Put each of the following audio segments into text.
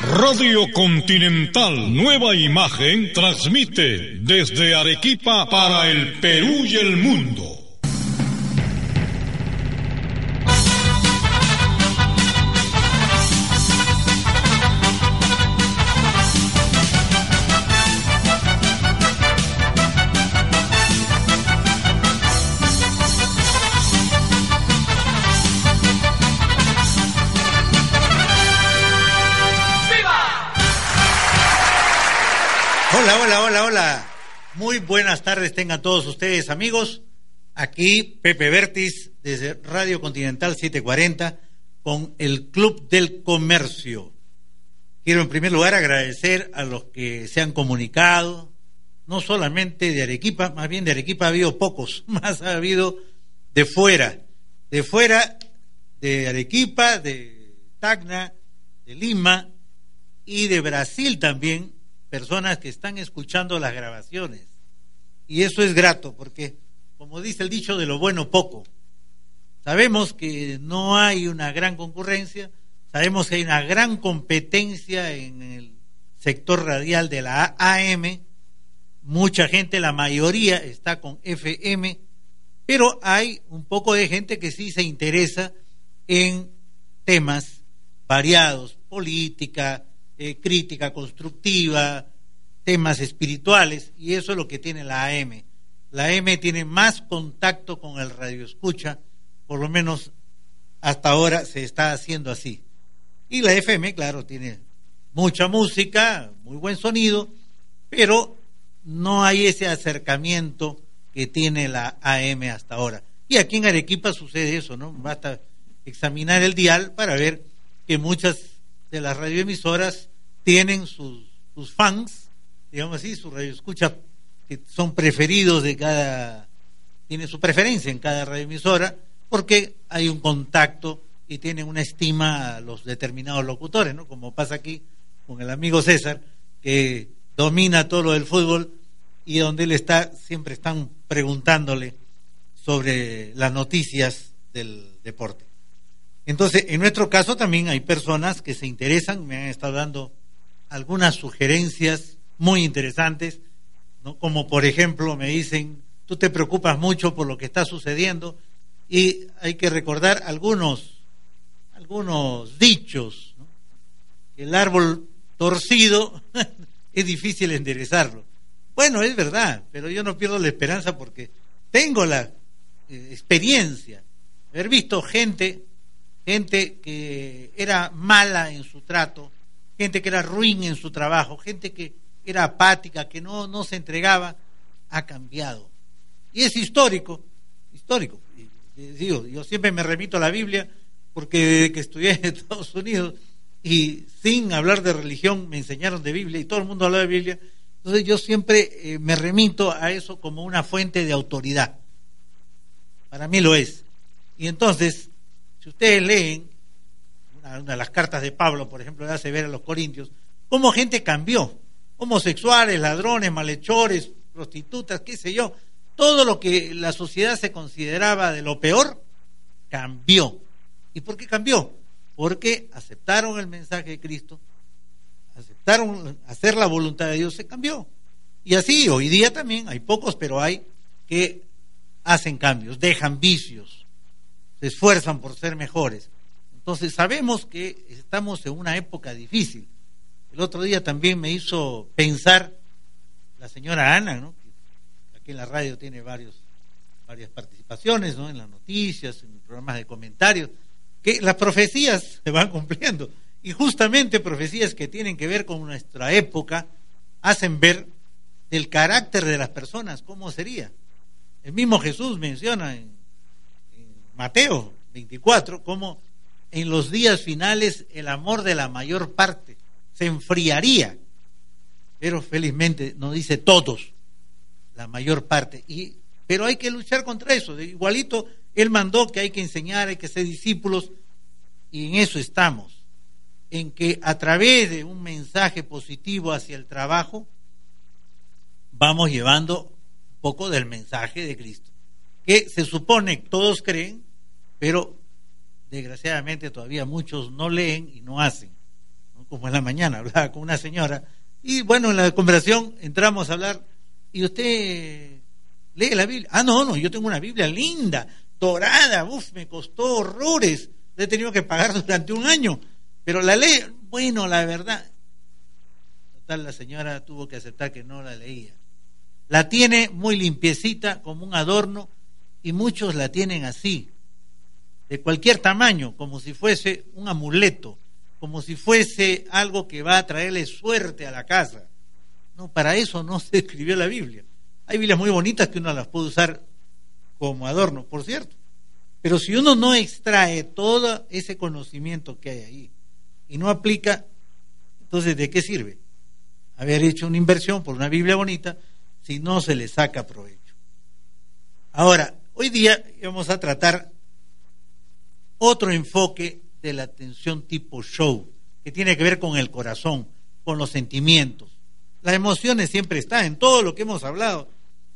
Radio Continental Nueva Imagen transmite desde Arequipa para el Perú y el mundo. Hola, hola, hola. Muy buenas tardes tengan todos ustedes amigos. Aquí Pepe Vertis desde Radio Continental 740 con el Club del Comercio. Quiero en primer lugar agradecer a los que se han comunicado, no solamente de Arequipa, más bien de Arequipa ha habido pocos, más ha habido de fuera, de fuera de Arequipa, de Tacna, de Lima y de Brasil también personas que están escuchando las grabaciones. Y eso es grato porque, como dice el dicho, de lo bueno poco. Sabemos que no hay una gran concurrencia, sabemos que hay una gran competencia en el sector radial de la AM, mucha gente, la mayoría está con FM, pero hay un poco de gente que sí se interesa en temas variados, política, eh, crítica constructiva, temas espirituales, y eso es lo que tiene la AM. La AM tiene más contacto con el radio escucha, por lo menos hasta ahora se está haciendo así. Y la FM, claro, tiene mucha música, muy buen sonido, pero no hay ese acercamiento que tiene la AM hasta ahora. Y aquí en Arequipa sucede eso, ¿no? Basta examinar el dial para ver que muchas de las radioemisoras tienen sus, sus fans, digamos así, su radio escucha, que son preferidos de cada, tiene su preferencia en cada radioemisora, porque hay un contacto y tienen una estima a los determinados locutores, ¿no? Como pasa aquí con el amigo César, que domina todo lo del fútbol y donde él está, siempre están preguntándole sobre las noticias del deporte. Entonces, en nuestro caso también hay personas que se interesan, me han estado dando algunas sugerencias muy interesantes, ¿no? como por ejemplo me dicen, tú te preocupas mucho por lo que está sucediendo y hay que recordar algunos, algunos dichos. El árbol torcido es difícil enderezarlo. Bueno, es verdad, pero yo no pierdo la esperanza porque tengo la eh, experiencia, haber visto gente, gente que era mala en su trato, gente que era ruin en su trabajo, gente que era apática, que no, no se entregaba, ha cambiado. Y es histórico, histórico. Digo, yo siempre me remito a la Biblia porque desde que estudié en Estados Unidos y sin hablar de religión me enseñaron de Biblia y todo el mundo habla de Biblia, entonces yo siempre eh, me remito a eso como una fuente de autoridad. Para mí lo es. Y entonces, si ustedes leen una, de las cartas de Pablo, por ejemplo, le hace ver a los corintios, cómo gente cambió. Homosexuales, ladrones, malhechores, prostitutas, qué sé yo. Todo lo que la sociedad se consideraba de lo peor, cambió. ¿Y por qué cambió? Porque aceptaron el mensaje de Cristo, aceptaron hacer la voluntad de Dios, se cambió. Y así, hoy día también hay pocos, pero hay que hacen cambios, dejan vicios, se esfuerzan por ser mejores. Entonces sabemos que estamos en una época difícil. El otro día también me hizo pensar la señora Ana, ¿no? que aquí en la radio tiene varios, varias participaciones, ¿no? en las noticias, en programas de comentarios, que las profecías se van cumpliendo. Y justamente profecías que tienen que ver con nuestra época hacen ver el carácter de las personas, cómo sería. El mismo Jesús menciona en, en Mateo 24 cómo en los días finales el amor de la mayor parte se enfriaría. Pero felizmente nos dice todos, la mayor parte. Y, pero hay que luchar contra eso. igualito, Él mandó que hay que enseñar, hay que ser discípulos, y en eso estamos. En que a través de un mensaje positivo hacia el trabajo, vamos llevando un poco del mensaje de Cristo. Que se supone todos creen, pero desgraciadamente todavía muchos no leen y no hacen. Como en la mañana hablaba con una señora. Y bueno, en la conversación entramos a hablar. Y usted lee la Biblia. Ah, no, no, yo tengo una Biblia linda, dorada, uff, me costó horrores, he tenido que pagar durante un año, pero la ley, bueno, la verdad, total, la señora tuvo que aceptar que no la leía. La tiene muy limpiecita, como un adorno, y muchos la tienen así, de cualquier tamaño, como si fuese un amuleto como si fuese algo que va a traerle suerte a la casa. No, para eso no se escribió la Biblia. Hay Biblias muy bonitas que uno las puede usar como adorno, por cierto. Pero si uno no extrae todo ese conocimiento que hay ahí y no aplica, entonces ¿de qué sirve haber hecho una inversión por una Biblia bonita si no se le saca provecho? Ahora, hoy día vamos a tratar otro enfoque de la atención tipo show, que tiene que ver con el corazón, con los sentimientos. Las emociones siempre están en todo lo que hemos hablado.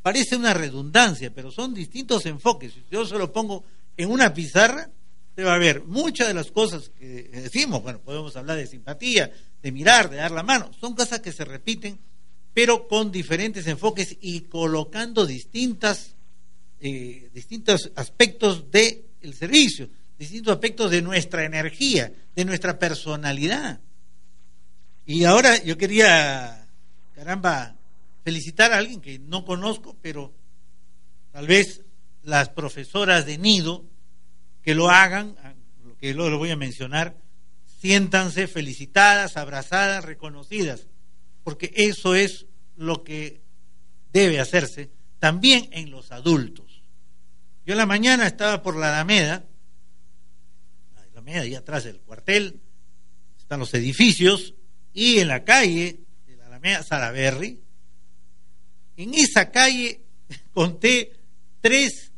Parece una redundancia, pero son distintos enfoques. Si yo se lo pongo en una pizarra, se va a ver muchas de las cosas que decimos. Bueno, podemos hablar de simpatía, de mirar, de dar la mano. Son cosas que se repiten, pero con diferentes enfoques y colocando distintas, eh, distintos aspectos del servicio distintos aspectos de nuestra energía, de nuestra personalidad. Y ahora yo quería, caramba, felicitar a alguien que no conozco, pero tal vez las profesoras de nido que lo hagan, que luego lo voy a mencionar, siéntanse felicitadas, abrazadas, reconocidas, porque eso es lo que debe hacerse también en los adultos. Yo la mañana estaba por la Alameda, ahí atrás del cuartel, están los edificios, y en la calle de la Alameda Salaberry, en esa calle conté tres,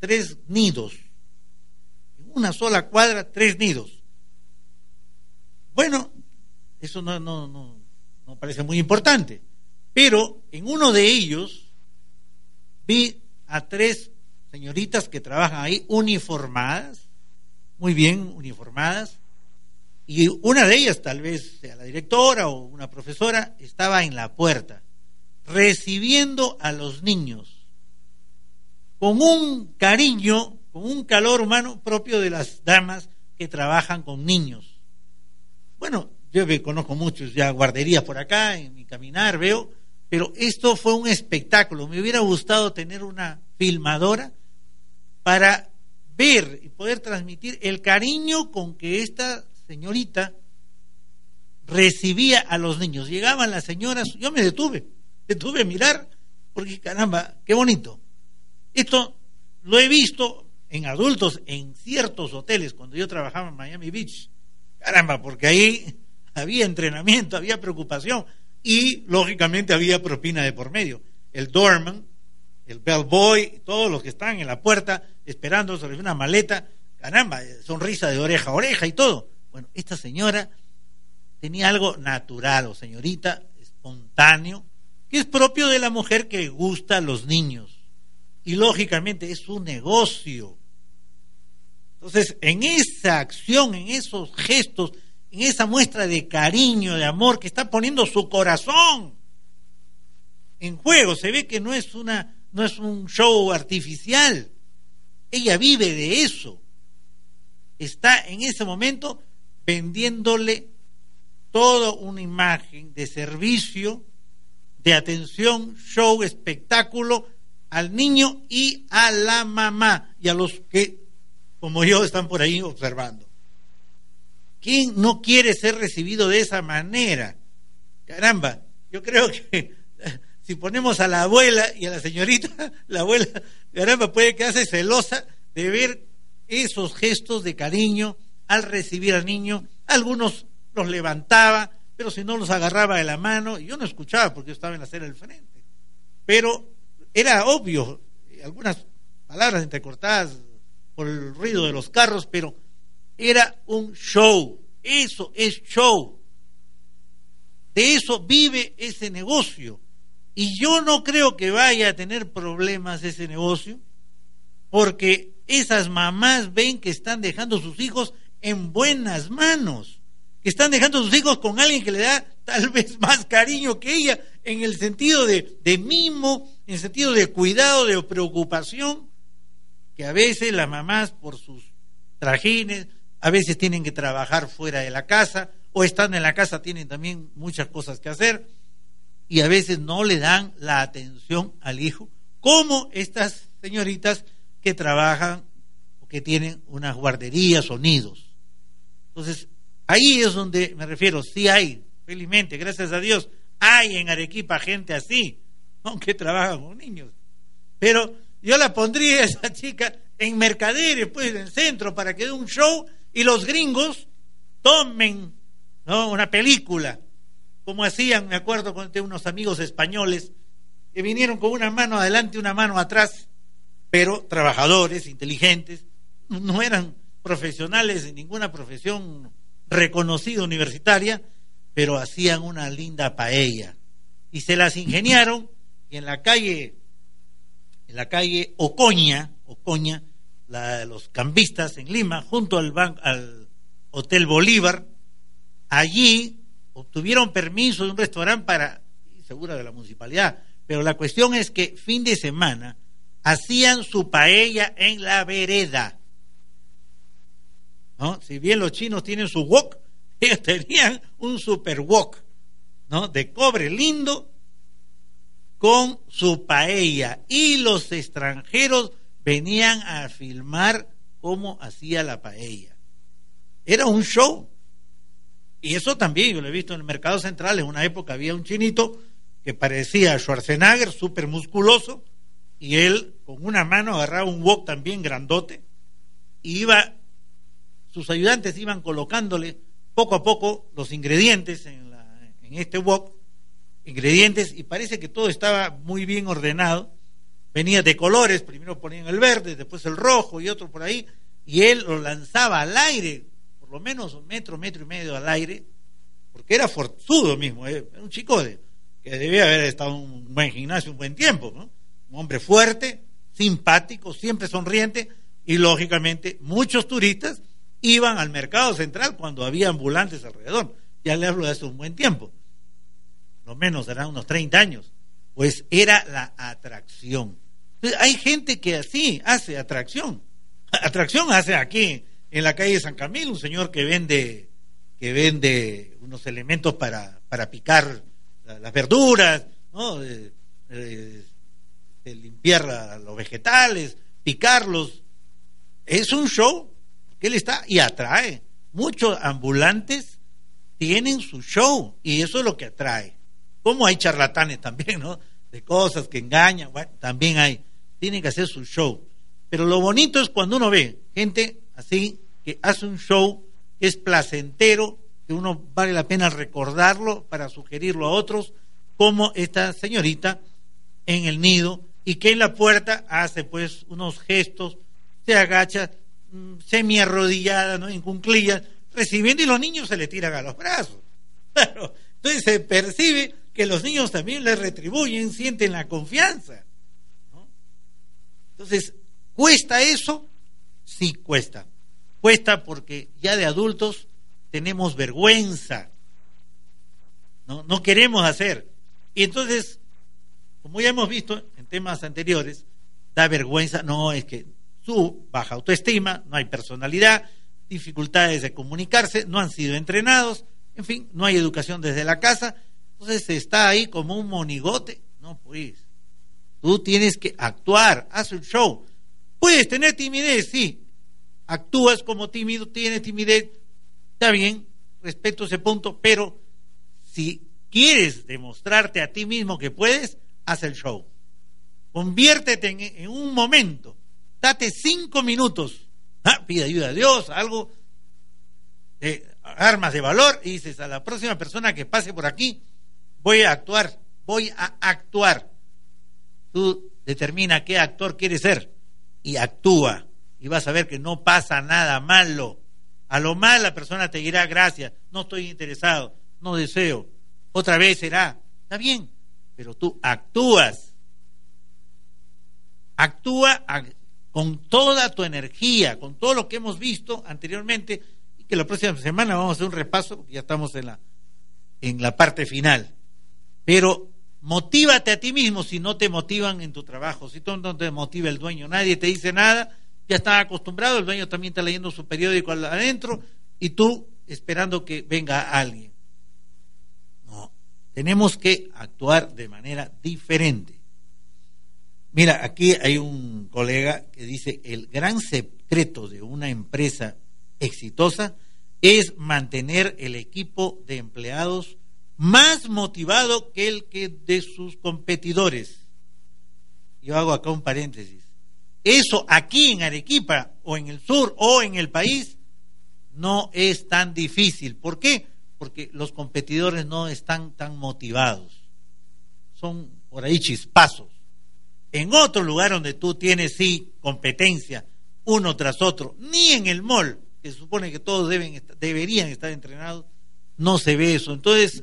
tres nidos. En una sola cuadra, tres nidos. Bueno, eso no, no, no, no parece muy importante, pero en uno de ellos vi a tres señoritas que trabajan ahí uniformadas, muy bien uniformadas, y una de ellas, tal vez sea la directora o una profesora, estaba en la puerta, recibiendo a los niños, con un cariño, con un calor humano propio de las damas que trabajan con niños. Bueno, yo conozco muchos ya guarderías por acá, en mi caminar veo, pero esto fue un espectáculo. Me hubiera gustado tener una filmadora para ver y poder transmitir el cariño con que esta señorita recibía a los niños. Llegaban las señoras, yo me detuve, detuve a mirar, porque caramba, qué bonito. Esto lo he visto en adultos en ciertos hoteles cuando yo trabajaba en Miami Beach. Caramba, porque ahí había entrenamiento, había preocupación y lógicamente había propina de por medio. El doorman, el bellboy, todos los que están en la puerta esperando sobre una maleta, caramba, sonrisa de oreja a oreja y todo. Bueno, esta señora tenía algo natural o señorita, espontáneo, que es propio de la mujer que gusta a los niños. Y lógicamente es un negocio. Entonces, en esa acción, en esos gestos, en esa muestra de cariño, de amor que está poniendo su corazón en juego, se ve que no es una no es un show artificial. Ella vive de eso. Está en ese momento vendiéndole toda una imagen de servicio, de atención, show, espectáculo al niño y a la mamá y a los que, como yo, están por ahí observando. ¿Quién no quiere ser recibido de esa manera? Caramba, yo creo que si ponemos a la abuela y a la señorita, la abuela, caramba, puede quedarse celosa de ver esos gestos de cariño al recibir al niño. Algunos los levantaba, pero si no los agarraba de la mano, yo no escuchaba porque yo estaba en la acera del frente. Pero era obvio, algunas palabras entrecortadas por el ruido de los carros, pero era un show. Eso es show. De eso vive ese negocio. Y yo no creo que vaya a tener problemas ese negocio, porque esas mamás ven que están dejando sus hijos en buenas manos, que están dejando sus hijos con alguien que le da tal vez más cariño que ella, en el sentido de, de mimo, en el sentido de cuidado, de preocupación, que a veces las mamás por sus trajines, a veces tienen que trabajar fuera de la casa, o están en la casa, tienen también muchas cosas que hacer, y a veces no le dan la atención al hijo, como estas señoritas que trabajan o que tienen unas guarderías o nidos. Entonces, ahí es donde me refiero, sí hay, felizmente, gracias a Dios, hay en Arequipa gente así, aunque trabajan con niños. Pero yo la pondría esa chica en mercaderes, pues, en centro, para que dé un show y los gringos tomen ¿no? una película, como hacían, me acuerdo, con unos amigos españoles que vinieron con una mano adelante una mano atrás, pero trabajadores, inteligentes, no eran profesionales en ninguna profesión reconocida universitaria, pero hacían una linda paella. Y se las ingeniaron y en la calle en la calle Ocoña, Ocoña, la los cambistas en Lima, junto al, al Hotel Bolívar, allí obtuvieron permiso de un restaurante para, segura de la municipalidad, pero la cuestión es que fin de semana hacían su paella en la vereda. ¿No? Si bien los chinos tienen su wok, ellos tenían un super wok, ¿no? De cobre lindo con su paella y los extranjeros venían a filmar cómo hacía la paella. Era un show. Y eso también yo lo he visto en el mercado central. En una época había un chinito que parecía Schwarzenegger, súper musculoso, y él con una mano agarraba un wok también grandote, y iba, sus ayudantes iban colocándole poco a poco los ingredientes en, en este wok, ingredientes y parece que todo estaba muy bien ordenado. Venía de colores, primero ponían el verde, después el rojo y otro por ahí, y él lo lanzaba al aire, por lo menos un metro, metro y medio al aire, porque era forzudo mismo, eh, era un chico que debía haber estado en un buen gimnasio un buen tiempo, un hombre fuerte, simpático, siempre sonriente, y lógicamente muchos turistas iban al mercado central cuando había ambulantes alrededor. Ya le hablo de hace un buen tiempo lo menos eran unos 30 años, pues era la atracción. hay gente que así hace atracción. Atracción hace aquí, en la calle San Camilo, un señor que vende, que vende unos elementos para, para picar las verduras, ¿no? de, limpiar los vegetales, picarlos. Es un show que él está y atrae. Muchos ambulantes tienen su show y eso es lo que atrae. Como hay charlatanes también, ¿no? De cosas que engañan, bueno, también hay. Tienen que hacer su show. Pero lo bonito es cuando uno ve gente así que hace un show que es placentero, que uno vale la pena recordarlo para sugerirlo a otros, como esta señorita en el nido y que en la puerta hace pues unos gestos, se agacha mm, semi arrodillada, ¿no? en cunclillas, recibiendo y los niños se le tiran a los brazos. entonces se percibe que los niños también les retribuyen, sienten la confianza. Entonces, ¿cuesta eso? Sí, cuesta. Cuesta porque ya de adultos tenemos vergüenza. No, no queremos hacer. Y entonces, como ya hemos visto en temas anteriores, da vergüenza, no es que su baja autoestima, no hay personalidad, dificultades de comunicarse, no han sido entrenados, en fin, no hay educación desde la casa entonces está ahí como un monigote. No, pues. Tú tienes que actuar, haz un show. Puedes tener timidez, sí. Actúas como tímido, tienes timidez. Está bien, respeto ese punto, pero si quieres demostrarte a ti mismo que puedes, haz el show. Conviértete en, un momento. Date cinco minutos. Ah, pide ayuda a Dios, algo. Armas de valor y dices a la próxima persona que pase por aquí, voy a actuar, voy a actuar. Tú determina qué actor quieres ser y actúa y vas a ver que no pasa nada malo. A lo mal la persona te dirá gracias, no estoy interesado, no deseo. Otra vez será, está bien, pero tú actúas. Actúa con toda tu energía, con todo lo que hemos visto anteriormente y que la próxima semana vamos a hacer un repaso, porque ya estamos en la, en la parte final. Pero motívate a ti mismo si no te motivan en tu trabajo, si tú no te motiva el dueño, nadie te dice nada, ya está acostumbrado, el dueño también está leyendo su periódico adentro y tú esperando que venga alguien. No, tenemos que actuar de manera diferente. Mira, aquí hay un colega que dice, el gran secreto de una empresa exitosa es mantener el equipo de empleados más motivado que el que de sus competidores. Yo hago acá un paréntesis. Eso aquí en Arequipa o en el sur o en el país no es tan difícil. ¿Por qué? Porque los competidores no están tan motivados. Son por ahí chispazos. En otro lugar donde tú tienes sí competencia uno tras otro, ni en el mall, que se supone que todos deben, deberían estar entrenados, no se ve eso. Entonces,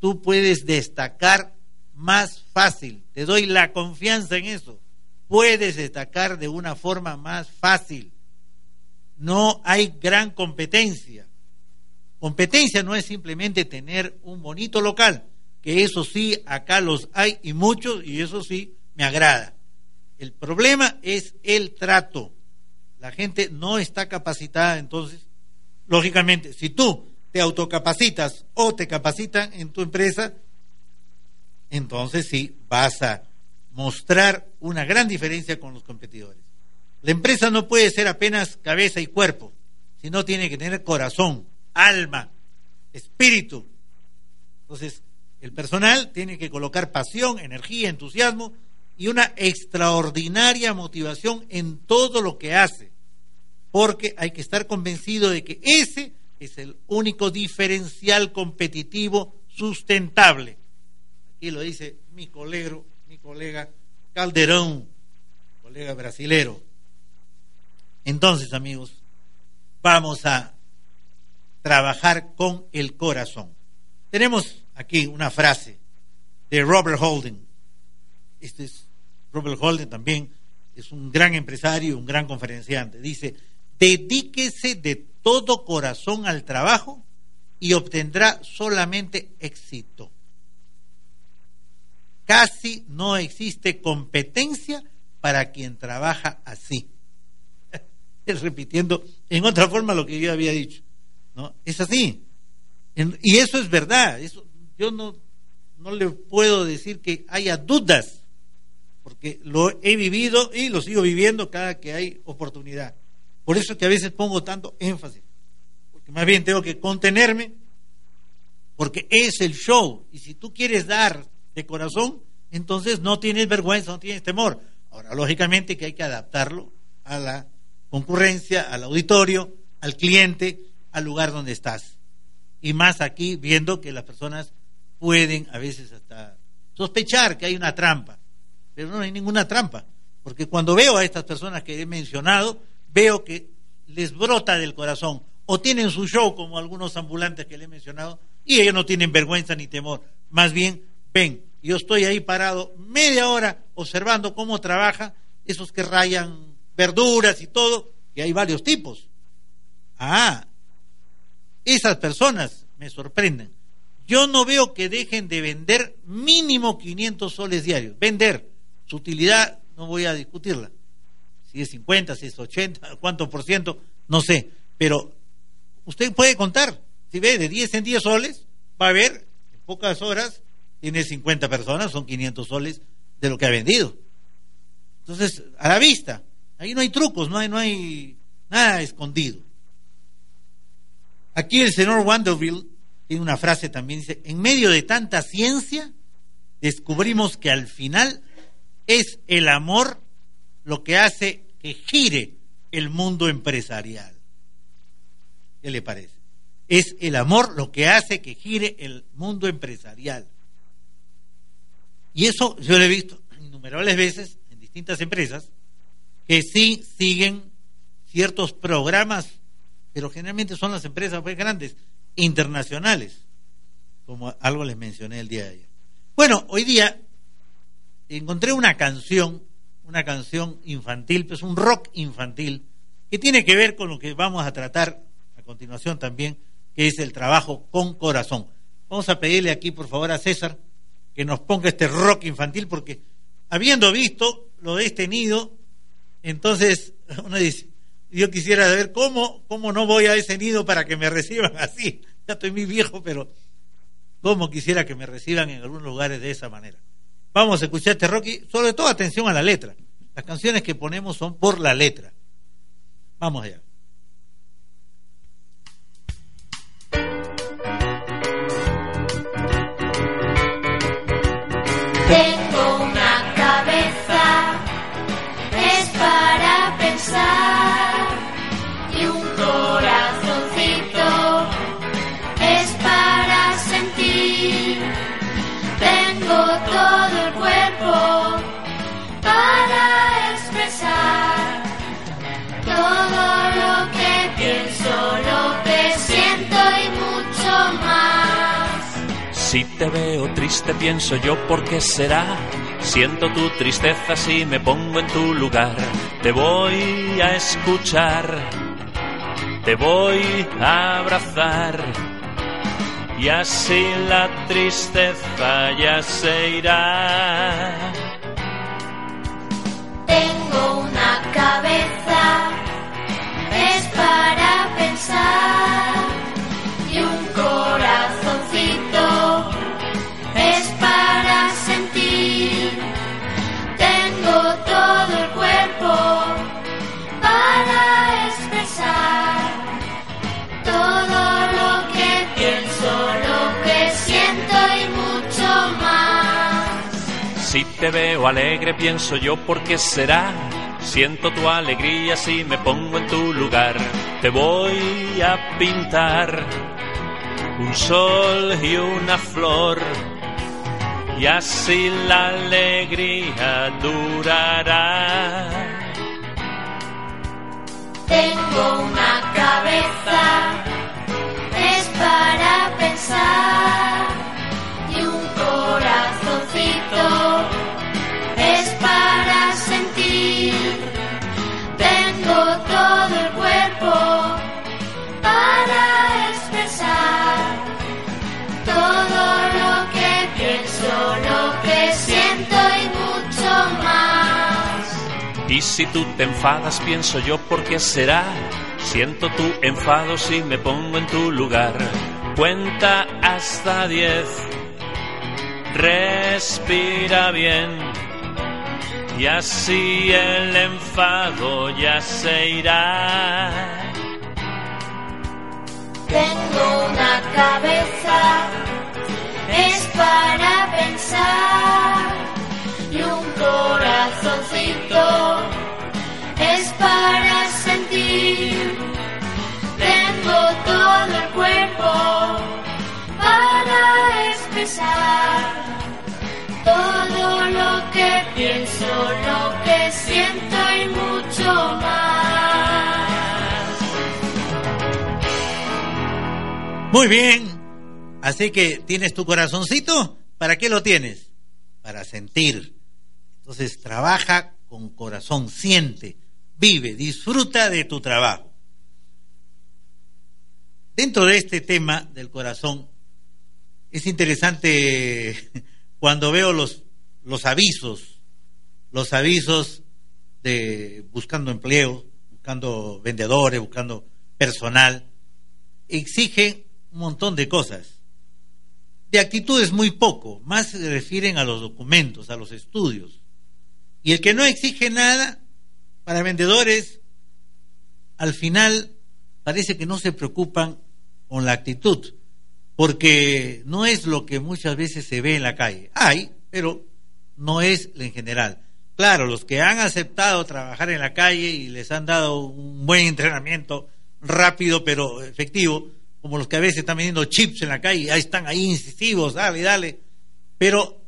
tú puedes destacar más fácil. Te doy la confianza en eso puedes destacar de una forma más fácil. No hay gran competencia. Competencia no es simplemente tener un bonito local, que eso sí, acá los hay y muchos, y eso sí, me agrada. El problema es el trato. La gente no está capacitada, entonces, lógicamente, si tú te autocapacitas o te capacitan en tu empresa, entonces sí vas a mostrar una gran diferencia con los competidores. La empresa no puede ser apenas cabeza y cuerpo, sino tiene que tener corazón, alma, espíritu. Entonces, el personal tiene que colocar pasión, energía, entusiasmo y una extraordinaria motivación en todo lo que hace, porque hay que estar convencido de que ese es el único diferencial competitivo sustentable. Aquí lo dice mi colega colega Calderón, colega brasilero. Entonces, amigos, vamos a trabajar con el corazón. Tenemos aquí una frase de Robert Holden. Este es Robert Holden también es un gran empresario, un gran conferenciante. Dice, dedíquese de todo corazón al trabajo y obtendrá solamente éxito casi no existe competencia para quien trabaja así. Repitiendo en otra forma lo que yo había dicho. ¿no? Es así. y eso es verdad. Eso, yo no, no le puedo decir que haya dudas, porque lo he vivido y lo sigo viviendo cada que hay oportunidad. Por eso que a veces pongo tanto énfasis, porque más bien tengo que contenerme, porque es el show. Y si tú quieres dar de corazón, entonces no tienes vergüenza, no tienes temor. Ahora, lógicamente que hay que adaptarlo a la concurrencia, al auditorio, al cliente, al lugar donde estás. Y más aquí viendo que las personas pueden a veces hasta sospechar que hay una trampa, pero no hay ninguna trampa, porque cuando veo a estas personas que he mencionado, veo que les brota del corazón o tienen su show como algunos ambulantes que le he mencionado y ellos no tienen vergüenza ni temor, más bien ven, yo estoy ahí parado media hora observando cómo trabaja esos que rayan verduras y todo, que hay varios tipos. Ah, esas personas me sorprenden. Yo no veo que dejen de vender mínimo 500 soles diarios. Vender, su utilidad no voy a discutirla. Si es 50, si es 80, cuánto por ciento, no sé. Pero usted puede contar. Si ve de 10 en 10 soles, va a ver en pocas horas tiene 50 personas, son 500 soles de lo que ha vendido. Entonces, a la vista, ahí no hay trucos, no hay, no hay nada escondido. Aquí el señor Wanderville tiene una frase también, dice, en medio de tanta ciencia, descubrimos que al final es el amor lo que hace que gire el mundo empresarial. ¿Qué le parece? Es el amor lo que hace que gire el mundo empresarial. Y eso yo lo he visto innumerables veces en distintas empresas que sí siguen ciertos programas, pero generalmente son las empresas muy grandes, internacionales, como algo les mencioné el día de ayer. Bueno, hoy día encontré una canción, una canción infantil, pues un rock infantil, que tiene que ver con lo que vamos a tratar a continuación también, que es el trabajo con corazón. Vamos a pedirle aquí, por favor, a César que nos ponga este rock infantil, porque habiendo visto lo de este nido, entonces uno dice, yo quisiera saber cómo, cómo no voy a ese nido para que me reciban así. Ya estoy muy viejo, pero cómo quisiera que me reciban en algunos lugares de esa manera. Vamos a escuchar este rock y sobre todo atención a la letra. Las canciones que ponemos son por la letra. Vamos allá. Si te veo triste pienso yo por qué será. Siento tu tristeza si me pongo en tu lugar. Te voy a escuchar, te voy a abrazar. Y así la tristeza ya se irá. Tengo una cabeza, es para pensar, te veo alegre pienso yo por qué será. Siento tu alegría si me pongo en tu lugar. Te voy a pintar un sol y una flor. Y así la alegría durará. Tengo una cabeza, es para pensar, si tú te enfadas, pienso yo por qué será. Siento tu enfado si me pongo en tu lugar. Cuenta hasta diez. Respira bien. Y así el enfado ya se irá. Tengo una cabeza, es para pensar, y un corazoncito, para sentir. Tengo todo el cuerpo para expresar todo lo que pienso, lo que siento y mucho más. Muy bien. Así que tienes tu corazoncito. ¿Para qué lo tienes? Para sentir. Entonces trabaja con corazón, siente, vive, disfruta de tu trabajo. Dentro de este tema del corazón, es interesante cuando veo los, los avisos, los avisos de buscando empleo, buscando vendedores, buscando personal, exigen un montón de cosas. De actitudes muy poco, más se refieren a los documentos, a los estudios. Y el que no exige nada, para vendedores, al final parece que no se preocupan con la actitud, porque no es lo que muchas veces se ve en la calle. Hay, pero no es en general. Claro, los que han aceptado trabajar en la calle y les han dado un buen entrenamiento rápido pero efectivo, como los que a veces están vendiendo chips en la calle, ahí están ahí incisivos, dale, dale, pero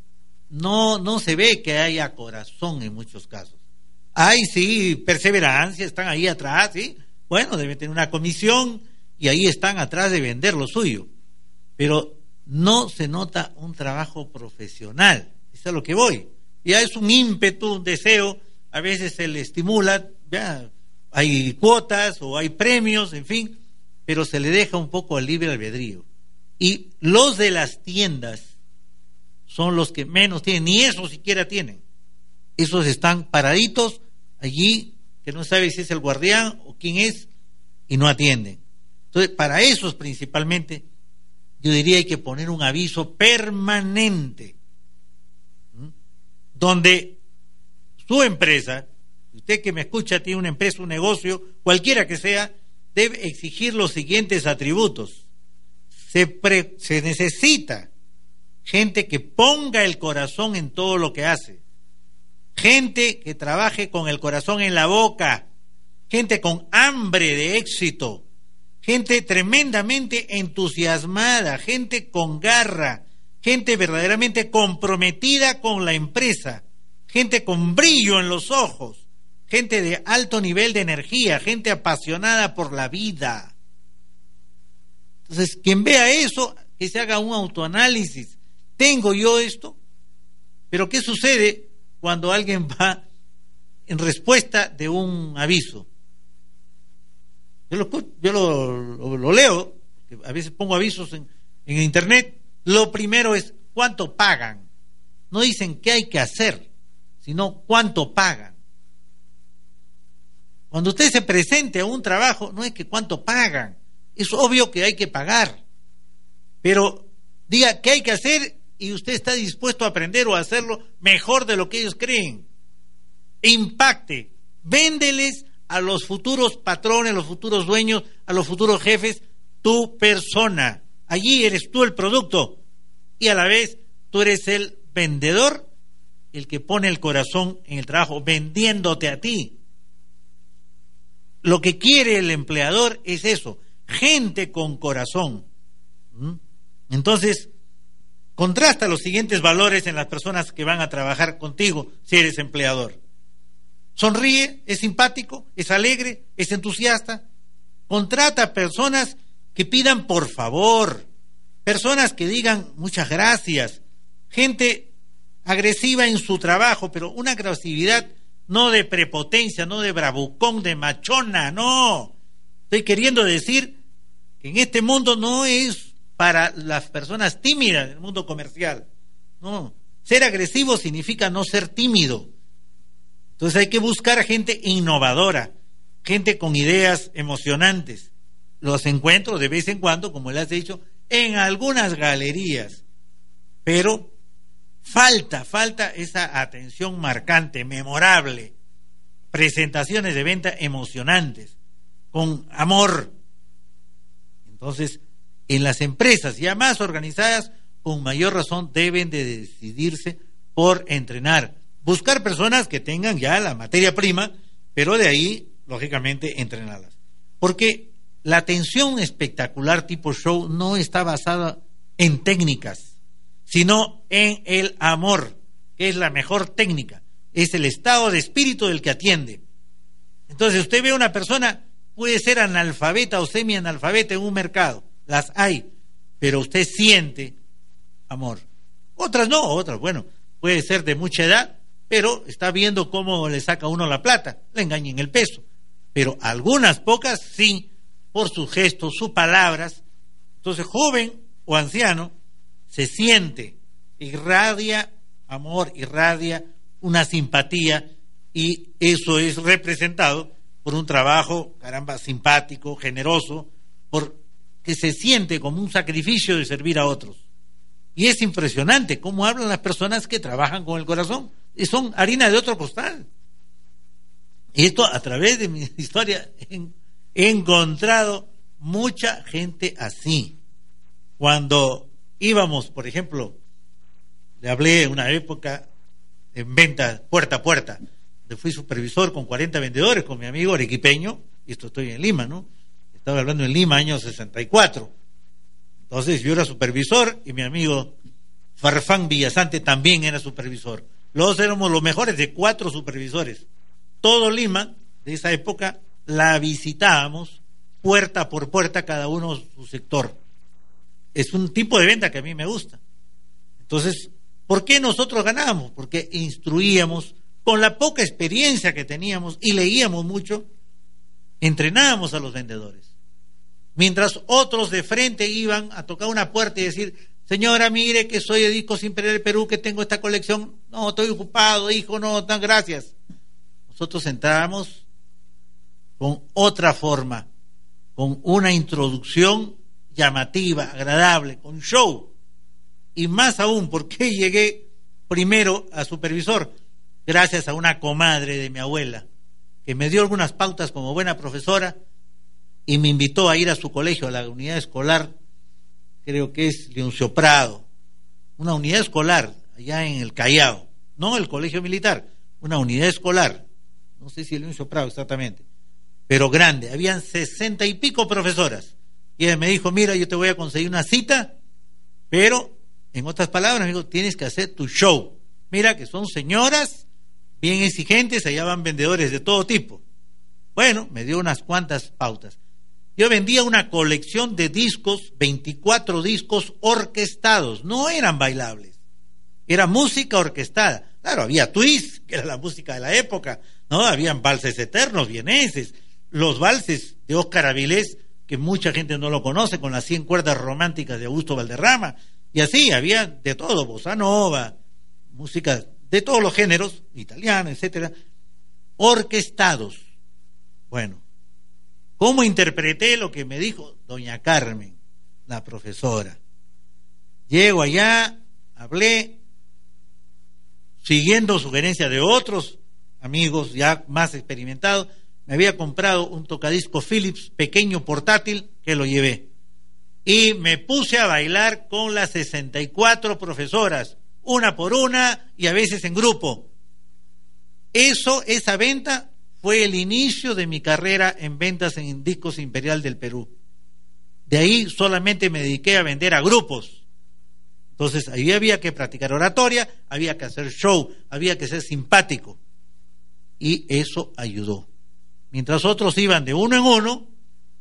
no, no se ve que haya corazón en muchos casos. Hay sí perseverancia, están ahí atrás, sí, bueno, deben tener una comisión y ahí están atrás de vender lo suyo, pero no se nota un trabajo profesional, eso es a lo que voy. Ya es un ímpetu, un deseo, a veces se le estimula, ya hay cuotas o hay premios, en fin, pero se le deja un poco al libre albedrío. Y los de las tiendas son los que menos tienen, ni eso siquiera tienen. Esos están paraditos allí, que no sabe si es el guardián o quién es, y no atienden. Entonces, para esos principalmente, yo diría hay que poner un aviso permanente, donde su empresa, usted que me escucha tiene una empresa, un negocio, cualquiera que sea, debe exigir los siguientes atributos. Se, se necesita gente que ponga el corazón en todo lo que hace, gente que trabaje con el corazón en la boca, gente con hambre de éxito, gente tremendamente entusiasmada, gente con garra, gente verdaderamente comprometida con la empresa, gente con brillo en los ojos, gente de alto nivel de energía, gente apasionada por la vida. Entonces, quien vea eso, que se haga un autoanálisis. ¿Tengo yo esto? Pero ¿qué sucede cuando alguien va en respuesta de un aviso? Yo lo, yo lo, leo, a veces pongo avisos en, en internet. Lo primero es cuánto pagan. No dicen qué hay que hacer, sino cuánto pagan. Cuando usted se presente a un trabajo, no es que cuánto pagan, es obvio que hay que pagar, pero diga qué hay que hacer y usted está dispuesto a aprender o a hacerlo mejor de lo que ellos creen. Impacte, véndeles a los futuros patrones, a los futuros dueños, a los futuros jefes, tu persona. Allí eres tú el producto y a la vez tú eres el vendedor, el que pone el corazón en el trabajo, vendiéndote a ti. Lo que quiere el empleador es eso, gente con corazón. ¿Mm? Entonces, contrasta los siguientes valores en las personas que van a trabajar contigo si eres empleador. Sonríe, es simpático, es alegre, es entusiasta. Contrata personas que pidan por favor, personas que digan muchas gracias, gente agresiva en su trabajo, pero una agresividad no de prepotencia, no de bravucón, de machona, no. Estoy queriendo decir que en este mundo no es para las personas tímidas, el mundo comercial. No, ser agresivo significa no ser tímido. Entonces hay que buscar gente innovadora, gente con ideas emocionantes. Los encuentro de vez en cuando, como le has dicho, en algunas galerías. Pero Falta, falta esa atención marcante, memorable, presentaciones de venta emocionantes, con amor. Entonces, en las empresas ya más organizadas, con mayor razón deben de decidirse por entrenar, buscar personas que tengan ya la materia prima, pero de ahí, lógicamente, entrenarlas. Porque la atención espectacular tipo show no está basada en técnicas, sino en el amor, que es la mejor técnica. Es el estado de espíritu del que atiende. Entonces usted ve a una persona, puede ser analfabeta o semi-analfabeta en un mercado, las hay, pero usted siente amor. Otras no, otras, bueno, puede ser de mucha edad, pero está viendo cómo le saca uno la plata, le engañen el peso. Pero algunas pocas sí, por sus gestos, sus palabras. Entonces, joven o anciano, se siente, irradia amor, irradia una simpatía y eso es representado por un trabajo, caramba, simpático, generoso, por que se siente como un sacrificio de servir a otros. Y es impresionante cómo hablan las personas que trabajan con el corazón. Y son harina de otro costal. Y esto a través de mi historia he encontrado mucha gente así. Cuando íbamos, por ejemplo, le hablé en una época en venta puerta a puerta, fui supervisor con 40 vendedores con mi amigo arequipeño, y esto estoy en Lima, ¿no? Estaba hablando en Lima, año 64, Entonces yo era supervisor y mi amigo Farfán Villasante también era supervisor. Los éramos los mejores de cuatro supervisores. Todo Lima, de esa época, la visitábamos puerta por puerta, cada uno su sector. Es un tipo de venta que a mí me gusta. Entonces, ¿por qué nosotros ganábamos? Porque instruíamos con la poca experiencia que teníamos y leíamos mucho, entrenábamos a los vendedores. Mientras otros de frente iban a tocar una puerta y decir, señora, mire que soy de Discos Imperial del Perú, que tengo esta colección. No, estoy ocupado, hijo, no, tan gracias. Nosotros entrábamos con otra forma, con una introducción llamativa, agradable, con show. Y más aún, ¿por qué llegué primero a supervisor? Gracias a una comadre de mi abuela, que me dio algunas pautas como buena profesora y me invitó a ir a su colegio, a la unidad escolar, creo que es Leoncio Prado, una unidad escolar allá en el Callao, no el colegio militar, una unidad escolar, no sé si Leoncio Prado exactamente, pero grande, habían sesenta y pico profesoras. Y me dijo, mira, yo te voy a conseguir una cita, pero, en otras palabras, me dijo, tienes que hacer tu show. Mira que son señoras bien exigentes, allá van vendedores de todo tipo. Bueno, me dio unas cuantas pautas. Yo vendía una colección de discos, 24 discos orquestados, no eran bailables, era música orquestada. Claro, había twist, que era la música de la época, ¿no? Habían valses eternos, vieneses, los valses de Óscar Avilés, que mucha gente no lo conoce, con las 100 cuerdas románticas de Augusto Valderrama, y así, había de todo, bossa nova, música de todos los géneros, italiana, etcétera, orquestados. Bueno, ¿Cómo interpreté lo que me dijo doña Carmen, la profesora? Llego allá, hablé, siguiendo sugerencias de otros amigos ya más experimentados, me había comprado un tocadisco Philips pequeño portátil que lo llevé. Y me puse a bailar con las 64 profesoras, una por una y a veces en grupo. Eso, esa venta, fue el inicio de mi carrera en ventas en Discos Imperial del Perú. De ahí solamente me dediqué a vender a grupos. Entonces ahí había que practicar oratoria, había que hacer show, había que ser simpático. Y eso ayudó. Mientras otros iban de uno en uno,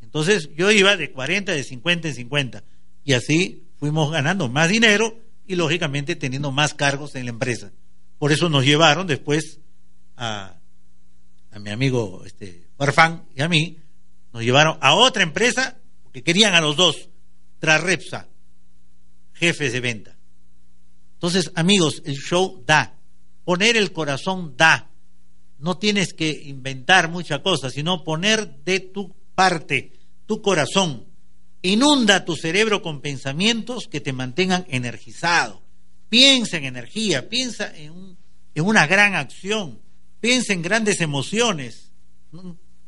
entonces yo iba de 40, de 50 en 50. Y así fuimos ganando más dinero y lógicamente teniendo más cargos en la empresa. Por eso nos llevaron después a a mi amigo este, Farfán y a mí, nos llevaron a otra empresa porque querían a los dos, Trarrepsa, jefes de venta. Entonces, amigos, el show da, poner el corazón da. No tienes que inventar mucha cosa, sino poner de tu parte, tu corazón. Inunda tu cerebro con pensamientos que te mantengan energizado. Piensa en energía, piensa en, en una gran acción Piensa en grandes emociones,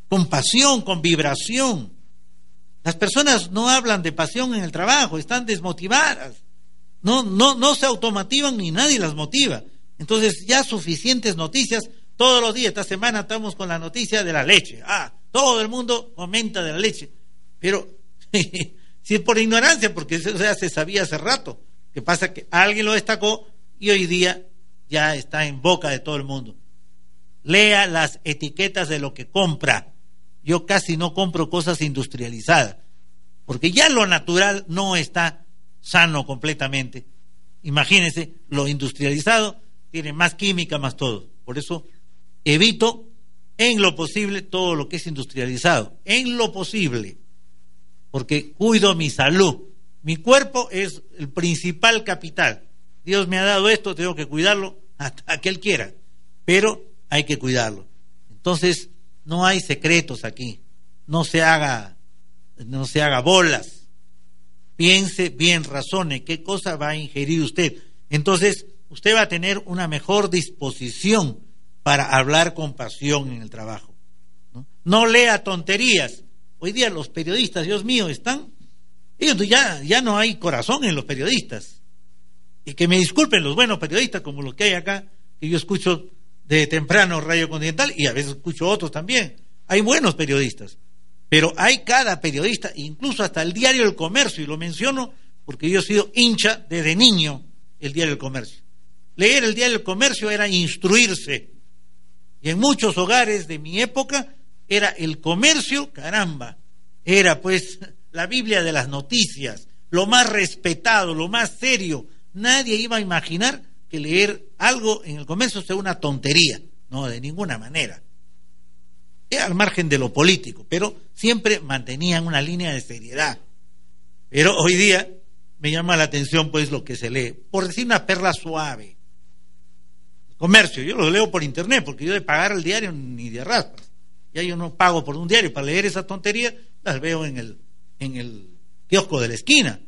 con pasión, con vibración. Las personas no hablan de pasión en el trabajo, están desmotivadas. No, no, no se automativan ni nadie las motiva. Entonces, ya suficientes noticias. Todos los días, esta semana estamos con la noticia de la leche. Ah, todo el mundo comenta de la leche. Pero, si es por ignorancia, porque eso ya se sabía hace rato. Que pasa que alguien lo destacó y hoy día ya está en boca de todo el mundo lea las etiquetas de lo que compra. Yo casi no compro cosas industrializadas, porque ya lo natural no está sano completamente. Imagínense, lo industrializado tiene más química, más todo. Por eso evito en lo posible todo lo que es industrializado, en lo posible, porque cuido mi salud. Mi cuerpo es el principal capital. Dios me ha dado esto, tengo que cuidarlo hasta que Él quiera. Pero hay que cuidarlo. Entonces, no hay secretos aquí. No se haga, no se haga bolas. Piense bien, razone qué cosa va a ingerir usted. Entonces, usted va a tener una mejor disposición para hablar con pasión en el trabajo. No, lea tonterías. Hoy día los periodistas, Dios mío, están. Ya, ya no hay corazón en los periodistas. Y que me disculpen los buenos periodistas como los que hay acá, que yo escucho de temprano Radio Continental y a veces escucho otros también. Hay buenos periodistas, pero hay cada periodista, incluso hasta el diario El Comercio, y lo menciono porque yo he sido hincha desde niño el Diario del Comercio. Leer el Diario del Comercio era instruirse. Y en muchos hogares de mi época era el comercio, caramba, era pues la Biblia de las noticias, lo más respetado, lo más serio. Nadie iba a imaginar que leer algo en el comercio sea una tontería, no, de ninguna manera. Era al margen de lo político, pero siempre mantenían una línea de seriedad. Pero hoy día me llama la atención pues lo que se lee. Por decir una perla suave. Comercio, yo lo leo por internet porque yo de pagar el diario ni de raspas. Ya yo no pago por un diario para leer esa tontería, las veo en el, en el kiosco de la esquina.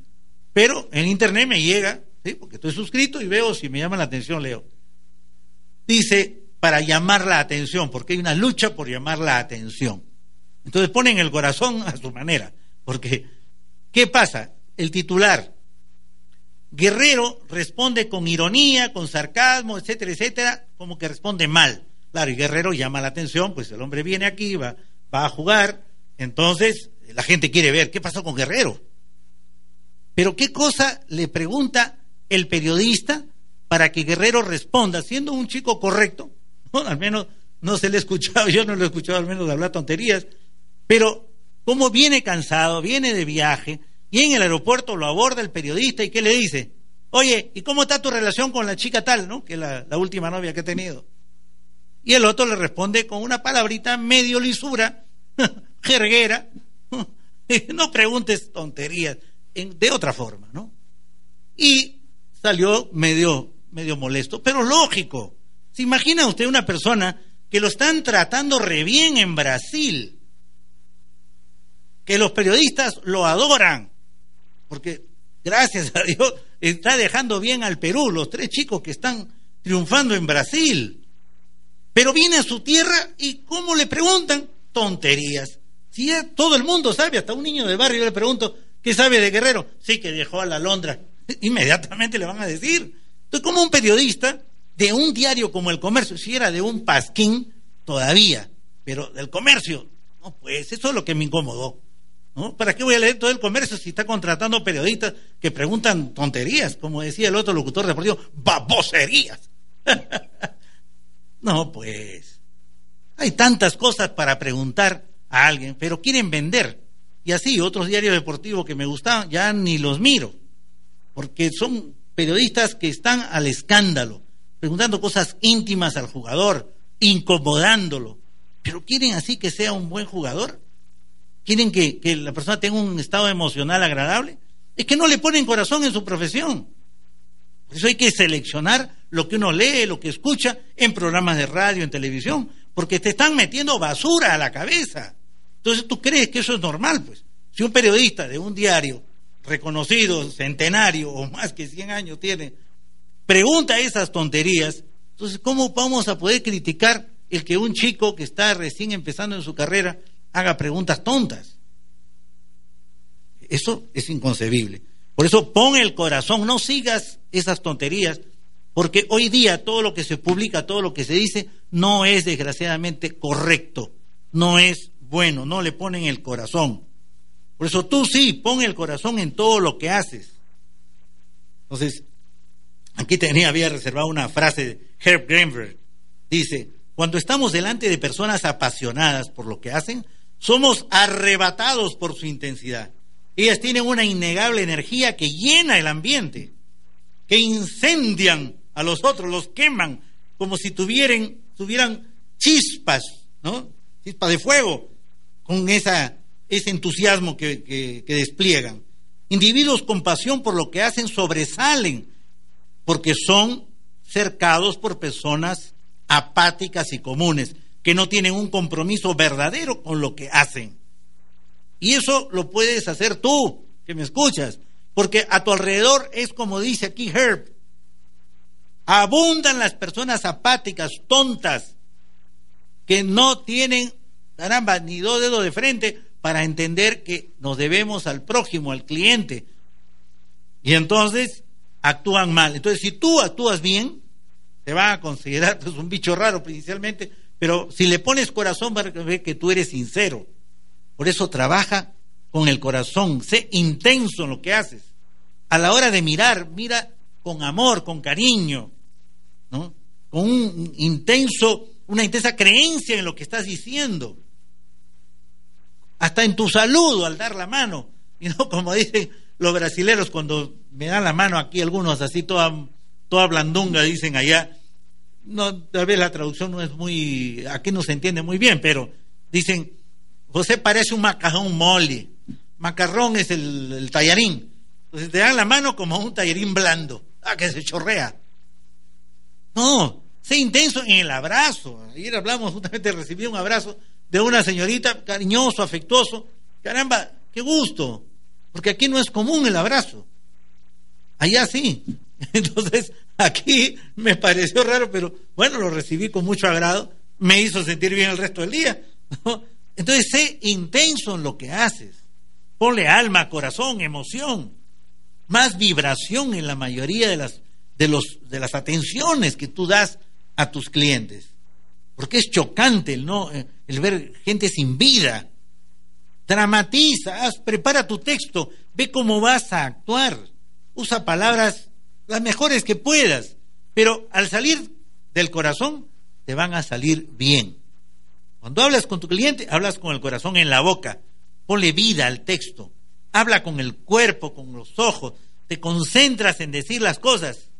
Pero en internet me llega, ¿sí? porque estoy suscrito y veo si me llama la atención, leo. Dice, para llamar la atención, porque hay una lucha por llamar la atención. Entonces ponen el corazón a su manera, porque ¿qué pasa? El titular, Guerrero responde con ironía, con sarcasmo, etcétera, etcétera, como que responde mal. Claro, y Guerrero llama la atención, pues el hombre viene aquí, va, va a jugar, entonces la gente quiere ver qué pasó con Guerrero. Pero qué cosa le pregunta el periodista para que Guerrero responda, siendo un chico correcto, al menos no se le ha escuchado, yo no lo he escuchado al menos hablar tonterías, pero como viene cansado, viene de viaje, y en el aeropuerto lo aborda el periodista y ¿qué le dice? Oye, ¿y cómo está tu relación con la chica tal, no? Que es la, la última novia que he tenido. Y el otro le responde con una palabrita medio lisura, jerguera. no preguntes tonterías, de otra forma, ¿no? Y salió medio, medio molesto, pero lógico. ¿Se imagina usted una persona que lo están tratando re bien en Brasil? Que los periodistas lo adoran, porque gracias a Dios está dejando bien al Perú, los tres chicos que están triunfando en Brasil. Pero viene a su tierra y ¿cómo le preguntan? Tonterías. Si ya todo el mundo sabe, hasta un niño de barrio le pregunto, ¿qué sabe de Guerrero? Sí, que dejó a la Londra. Inmediatamente le van a decir. Entonces, como un periodista de un diario como El Comercio, si era de un pasquín, todavía, pero del comercio, no, pues eso es lo que me incomodó. ¿No? ¿Para qué voy a leer todo el comercio si está contratando periodistas que preguntan tonterías, como decía el otro locutor deportivo, baboserías? no, pues. Hay tantas cosas para preguntar a alguien, pero quieren vender. Y así, otros diarios deportivos que me gustaban, ya ni los miro, porque son periodistas que están al escándalo, preguntando cosas íntimas al jugador, incomodándolo. Pero quieren así que sea un buen jugador. ¿Quieren que, la persona tenga un estado emocional agradable? Es que no le ponen corazón en su profesión. Por eso hay que seleccionar lo que uno lee, lo que escucha en programas de radio, en televisión, porque te están metiendo basura a la cabeza. Entonces tú crees que eso es normal, pues. Si un periodista de un diario reconocido, centenario o más que 100 años tiene, pregunta esas tonterías, entonces ¿cómo vamos a poder criticar el que un chico que está recién empezando en su carrera haga preguntas tontas. Eso es inconcebible. Por eso pon el corazón, no sigas esas tonterías, porque hoy día todo lo que se publica, todo lo que se dice, no es desgraciadamente correcto, no es bueno, no le ponen el corazón. Por eso tú sí, pon el corazón en todo lo que haces. Entonces, aquí tenía, había reservado una frase de Herb Greenberg. Dice, cuando estamos delante de personas apasionadas por lo que hacen, somos arrebatados por su intensidad. Ellas tienen una innegable energía que llena el ambiente, que incendian a los otros, los queman, como si tuvieran, tuvieran chispas, ¿no? Chispas de fuego, con esa, ese entusiasmo que, despliegan. Individuos con pasión por lo que hacen sobresalen, porque son cercados por personas apáticas y comunes que no tienen un compromiso verdadero con lo que hacen. Y eso lo puedes hacer tú, que me escuchas, porque a tu alrededor es como dice aquí Herb, abundan las personas apáticas, tontas, que no tienen, caramba, ni dos dedos de frente para entender que nos debemos al prójimo, al cliente. Y entonces actúan mal. Entonces, si tú actúas bien, te va a considerar pues, un bicho raro principalmente, pero si le pones corazón, va a ver que tú eres sincero. Por eso trabaja con el corazón, sé intenso en lo que haces. a la hora de mirar, mira con amor, con cariño, ¿no? Con un intenso, una intensa creencia en lo que estás diciendo. Hasta en tu saludo al dar la mano. Y no como dicen los brasileros cuando me dan la mano aquí algunos así toda, toda blandunga dicen allá. No, tal vez la traducción no es muy, aquí no se entiende muy bien, pero dicen, José parece un macarrón mole. Macarrón es el, el tallarín. Entonces te dan la mano como un tallarín blando. Ah, que se chorrea. No, sé intenso en el abrazo. Ayer hablamos, justamente recibí un abrazo de una señorita cariñoso, afectuoso. Caramba, qué gusto. Porque aquí no es común el abrazo. Allá sí. Entonces, aquí me pareció raro, pero bueno, lo recibí con mucho agrado. Me hizo sentir bien el resto del día. Entonces, sé intenso en lo que haces. Ponle alma, corazón, emoción. Más vibración en la mayoría de las, de los, de las atenciones que tú das a tus clientes. Porque es chocante el, no, eh, el ver gente sin vida. Dramatiza, haz, prepara tu texto, ve cómo vas a actuar. Usa palabras las mejores que puedas, pero al salir del corazón te van a salir bien. Cuando hablas con tu cliente, hablas con el corazón en la boca. Ponle vida al texto. Habla con el cuerpo, con los ojos. Te concentras en decir las cosas.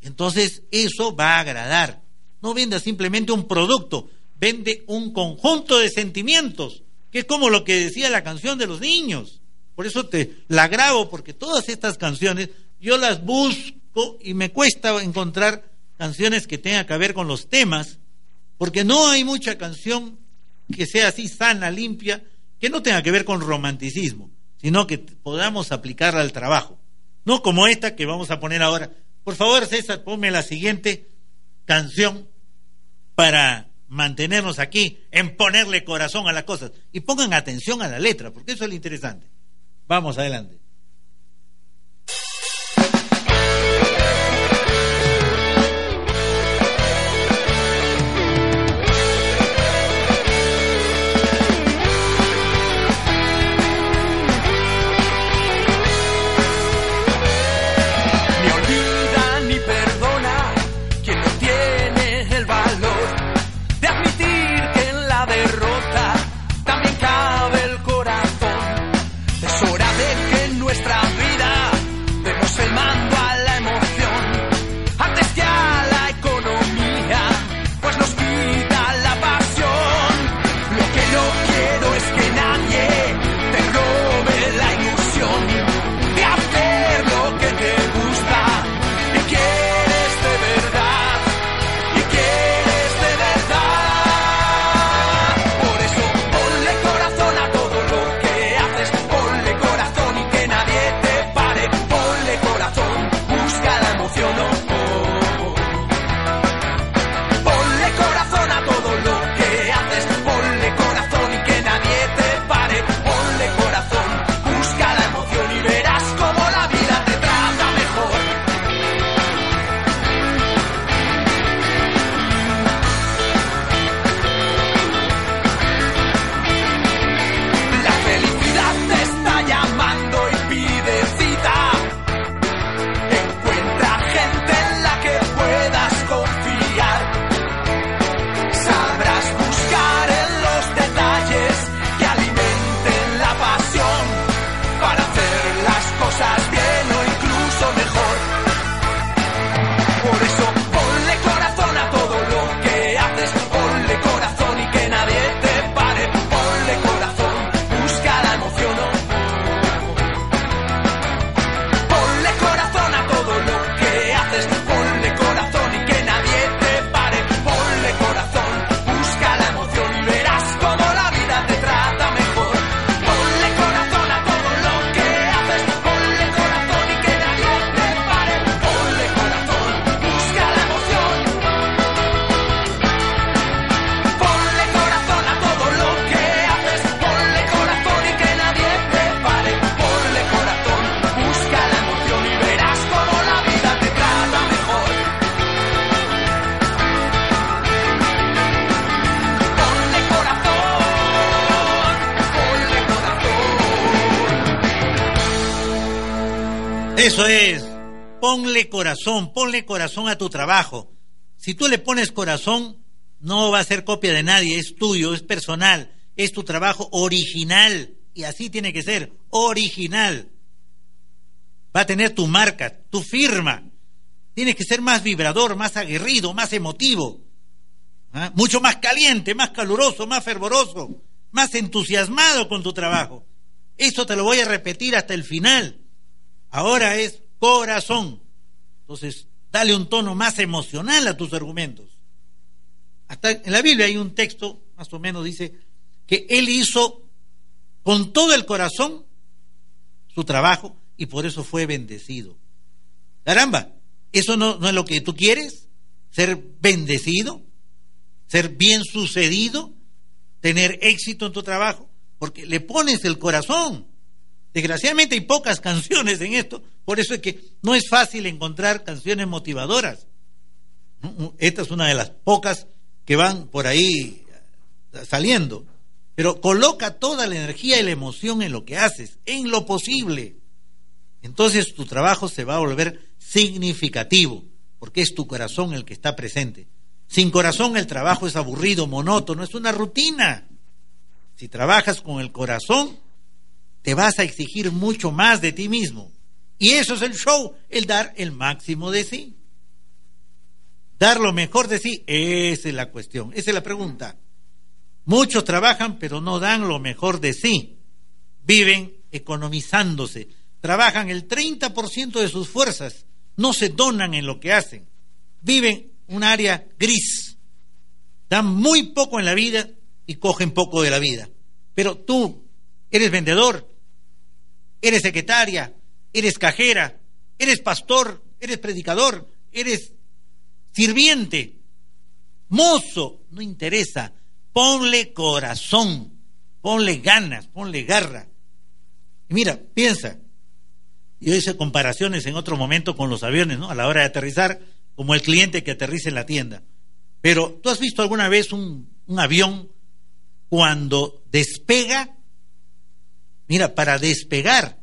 Entonces eso va a agradar. No venda simplemente un producto, vende un conjunto de sentimientos, que es como lo que decía la canción de los niños. Por eso te la grabo, porque todas estas canciones yo las busco y me cuesta encontrar canciones que tengan que ver con los temas porque no hay mucha canción que sea así sana, limpia, que no tenga que ver con romanticismo, sino que podamos aplicarla al trabajo. No como esta que vamos a poner ahora. Por favor, César, ponme la siguiente canción para mantenernos aquí en ponerle corazón a las cosas. Y pongan atención a la letra, porque eso es lo interesante. Vamos adelante. Eso es. Ponle corazón, ponle corazón a tu trabajo. Si tú le pones corazón, no va a ser copia de nadie, es tuyo, es personal, es tu trabajo original. Y así tiene que ser, original. Va a tener tu marca, tu firma. Tienes que ser más vibrador, más aguerrido, más emotivo. ¿ah? Mucho más caliente, más caluroso, más fervoroso, más entusiasmado con tu trabajo. Eso te lo voy a repetir hasta el final. Ahora es corazón. Entonces, dale un tono más emocional a tus argumentos. Hasta en la Biblia hay un texto, más o menos dice, que él hizo con todo el corazón su trabajo y por eso fue bendecido. Caramba, ¿eso no, no es lo que tú quieres? ¿Ser bendecido? ¿Ser bien sucedido? ¿Tener éxito en tu trabajo? Porque le pones el corazón. Desgraciadamente hay pocas canciones en esto, por eso es que no es fácil encontrar canciones motivadoras. Esta es una de las pocas que van por ahí saliendo. Pero coloca toda la energía y la emoción en lo que haces, en lo posible. Entonces tu trabajo se va a volver significativo, porque es tu corazón el que está presente. Sin corazón el trabajo es aburrido, monótono, es una rutina. Si trabajas con el corazón, te vas a exigir mucho más de ti mismo. Y eso es el show, el dar el máximo de sí. Dar lo mejor de sí, esa es la cuestión, esa es la pregunta. Muchos trabajan pero no dan lo mejor de sí. Viven economizándose. Trabajan el 30% de sus fuerzas. No se donan en lo que hacen. Viven un área gris. Dan muy poco en la vida y cogen poco de la vida. Pero tú eres vendedor, eres secretaria, eres cajera, eres pastor, eres predicador, eres sirviente, mozo, no interesa. Ponle corazón, ponle ganas, ponle garra. Y mira, piensa, yo hice comparaciones en otro momento con los aviones, ¿no? A la hora de aterrizar, como el cliente que aterriza en la tienda. Pero, ¿tú has visto alguna vez un, un avión cuando despega? Mira, para despegar,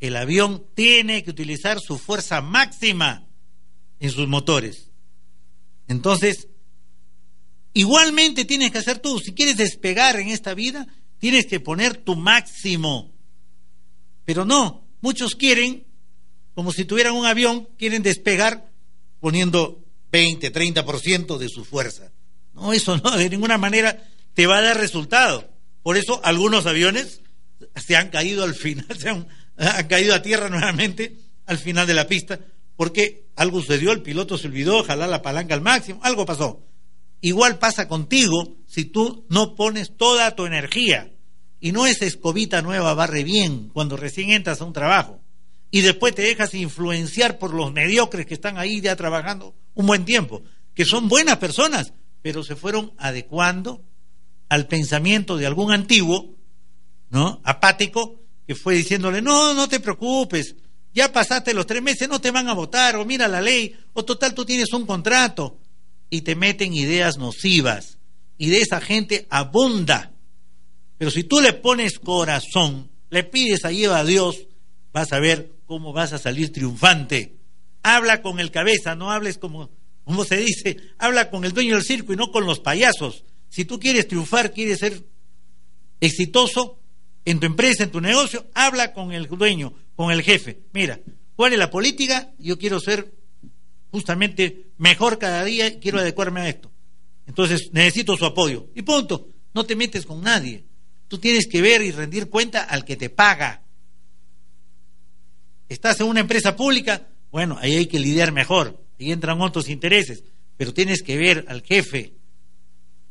el avión tiene que utilizar su fuerza máxima en sus motores. Entonces, igualmente tienes que hacer tú. Si quieres despegar en esta vida, tienes que poner tu máximo. Pero no, muchos quieren, como si tuvieran un avión, quieren despegar poniendo 20, 30% de su fuerza. No, eso no, de ninguna manera te va a dar resultado. Por eso algunos aviones se han caído al final, se han, caído a tierra nuevamente al final de la pista, porque algo sucedió, el piloto se olvidó, jalar la palanca al máximo, algo pasó. Igual pasa contigo si tú no pones toda tu energía. Y no esa escobita nueva barre bien cuando recién entras a un trabajo. Y después te dejas influenciar por los mediocres que están ahí ya trabajando un buen tiempo, que son buenas personas, pero se fueron adecuando al pensamiento de algún antiguo ¿no? Apático, que fue diciéndole, no, no te preocupes, ya pasaste los tres meses, no te van a votar, o mira la ley, o total tú tienes un contrato, y te meten ideas nocivas, y de esa gente abunda. Pero si tú le pones corazón, le pides ayuda a Dios, vas a ver cómo vas a salir triunfante. Habla con el cabeza, no hables como, como se dice, habla con el dueño del circo y no con los payasos. Si tú quieres triunfar, quieres ser exitoso, en tu empresa, en tu negocio, habla con el dueño, con el jefe. Mira, ¿cuál es la política? Yo quiero ser justamente mejor cada día y quiero adecuarme a esto. Entonces necesito su apoyo. Y punto. No te metes con nadie. Tú tienes que ver y rendir cuenta al que te paga. Estás en una empresa pública, bueno, ahí hay que lidiar mejor. Ahí entran otros intereses. Pero tienes que ver al jefe.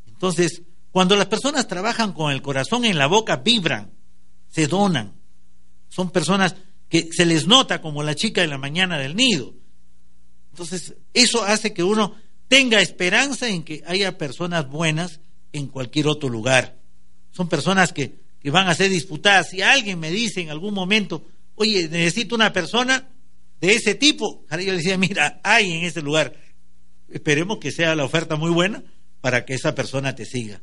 Entonces, cuando las personas trabajan con el corazón en la boca, vibran se donan. Son personas que se les nota como la chica de la mañana del nido. Entonces, eso hace que uno tenga esperanza en que haya personas buenas en cualquier otro lugar. Son personas que, que van a ser disputadas. Si alguien me dice en algún momento, oye, necesito una persona de ese tipo, yo le decía, mira, hay en ese lugar. Esperemos que sea la oferta muy buena para que esa persona te siga.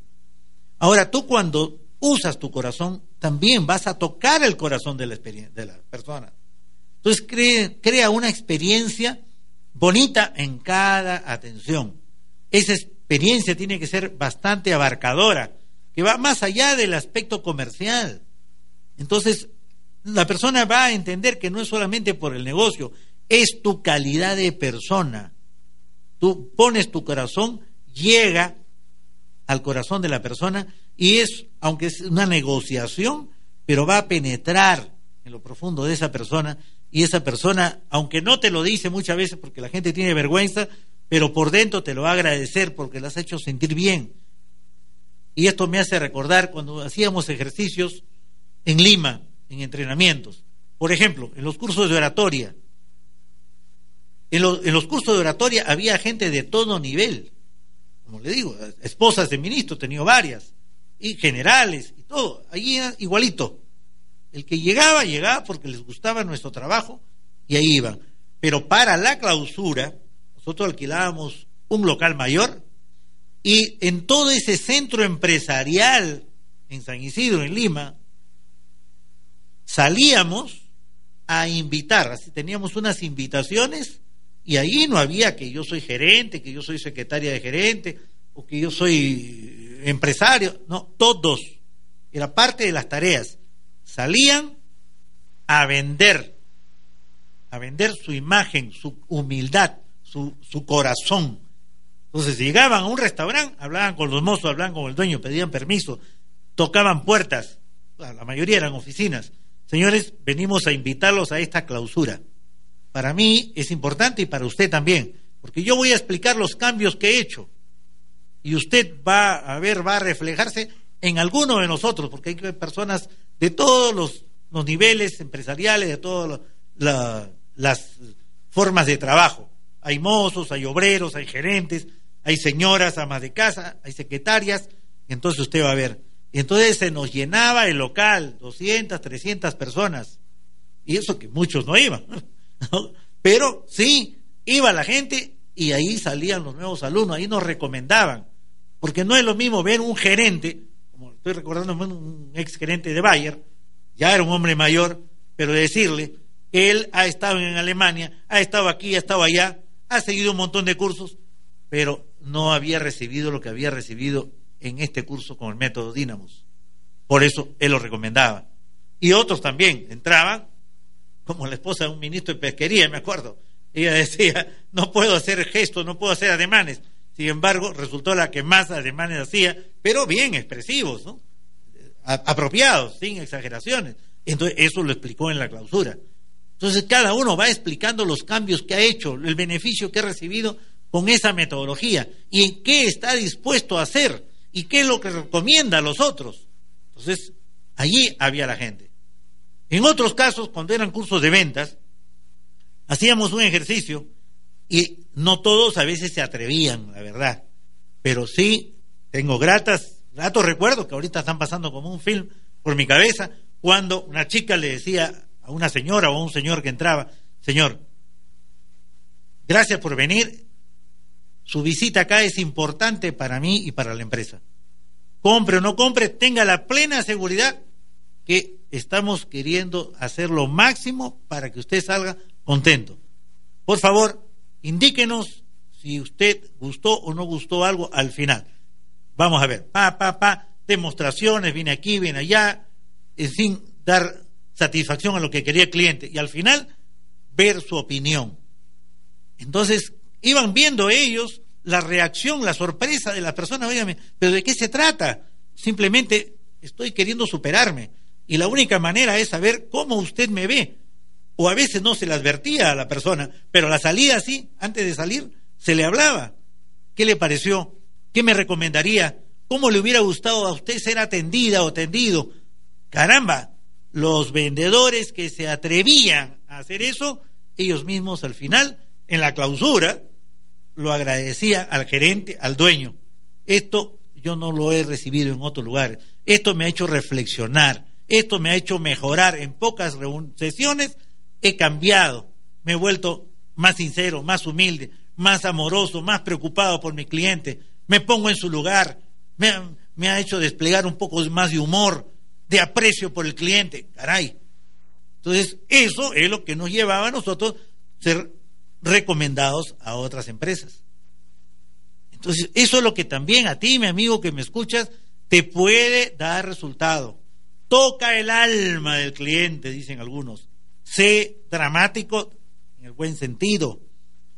Ahora, tú cuando usas tu corazón, también vas a tocar el corazón de la, persona. Entonces crea una experiencia bonita en cada atención. Esa experiencia tiene que ser bastante abarcadora, que va más allá del aspecto comercial. Entonces, la persona va a entender que no es solamente por el negocio, es tu calidad de persona. Tú pones tu corazón, llega al corazón de la persona y es, aunque es una negociación, pero va a penetrar en lo profundo de esa persona y esa persona, aunque no te lo dice muchas veces porque la gente tiene vergüenza, pero por dentro te lo va a agradecer porque la has hecho sentir bien. Y esto me hace recordar cuando hacíamos ejercicios en Lima, en entrenamientos. Por ejemplo, en los cursos de oratoria. En, los cursos de oratoria había gente de todo nivel. Como le digo, esposas de ministros, he tenido varias. Y generales y todo. Allí igualito. El que llegaba, llegaba porque les gustaba nuestro trabajo y ahí iban. Pero para la clausura, nosotros alquilábamos un local mayor y en todo ese centro empresarial en San Isidro, en Lima, salíamos a invitar, así teníamos unas invitaciones y ahí no había que yo soy gerente, que yo soy secretaria de gerente o que yo soy empresario, no, todos. Era parte de las tareas salían a vender, a vender su imagen, su humildad, su, su corazón. Entonces llegaban a un restaurante, hablaban con los mozos, hablaban con el dueño, pedían permiso, tocaban puertas, la mayoría eran oficinas. Señores, venimos a invitarlos a esta clausura. Para mí es importante y para usted también, porque yo voy a explicar los cambios que he hecho. Y usted va a ver, va a reflejarse en alguno de nosotros, porque hay personas de todos los, niveles empresariales, de todas las formas de trabajo. Hay mozos, hay obreros, hay gerentes, hay señoras, amas de casa, hay secretarias, entonces usted va a ver. Y entonces se nos llenaba el local, 200, 300 personas. Y eso que muchos no iban. Pero sí, iba la gente y ahí salían los nuevos alumnos, ahí nos recomendaban. Porque no es lo mismo ver un gerente estoy recordando un ex gerente de Bayer, ya era un hombre mayor, pero decirle que él ha estado en Alemania, ha estado aquí, ha estado allá, ha seguido un montón de cursos, pero no había recibido lo que había recibido en este curso con el método Dynamos. Por eso él lo recomendaba. Y otros también entraban, como la esposa de un ministro de pesquería, me acuerdo. Ella decía, no puedo hacer gestos, no puedo hacer ademanes. Sin embargo, resultó la que más ademanes hacía, pero bien expresivos, ¿no? apropiados, sin exageraciones. Entonces, eso lo explicó en la clausura. Entonces, cada uno va explicando los cambios que ha hecho, el beneficio que ha recibido con esa metodología y en qué está dispuesto a hacer y qué es lo que recomienda a los otros. Entonces, allí había la gente. En otros casos, cuando eran cursos de ventas, hacíamos un ejercicio y no todos a veces se atrevían, la verdad. Pero sí, tengo gratas, gratos recuerdos que ahorita están pasando como un film por mi cabeza, cuando una chica le decía a una señora o a un señor que entraba, Señor, gracias por venir, su visita acá es importante para mí y para la empresa. Compre o no compre, tenga la plena seguridad que estamos queriendo hacer lo máximo para que usted salga contento. Por favor, Indíquenos si usted gustó o no gustó algo al final. Vamos a ver, pa, pa, pa, demostraciones, viene aquí, viene allá, sin dar satisfacción a lo que quería el cliente. Y al final, ver su opinión. Entonces, iban viendo ellos la reacción, la sorpresa de la persona, oígame, pero ¿de qué se trata? Simplemente estoy queriendo superarme. Y la única manera es saber cómo usted me ve o a veces no se le advertía a la persona, pero la salida sí, antes de salir, se le hablaba. ¿Qué le pareció? ¿Qué me recomendaría? ¿Cómo le hubiera gustado a usted ser atendida o atendido? Caramba, los vendedores que se atrevían a hacer eso, ellos mismos al final, en la clausura, lo agradecía al gerente, al dueño. Esto yo no lo he recibido en otros lugares. Esto me ha hecho reflexionar. Esto me ha hecho mejorar en pocas sesiones he cambiado, me he vuelto más sincero, más humilde, más amoroso, más preocupado por mi cliente, me pongo en su lugar, me ha, hecho desplegar un poco más de humor, de aprecio por el cliente, caray. Entonces, eso es lo que nos llevaba a nosotros ser recomendados a otras empresas. Entonces, eso es lo que también a ti, mi amigo que me escuchas, te puede dar resultado. Toca el alma del cliente, dicen algunos. Sé dramático en el buen sentido.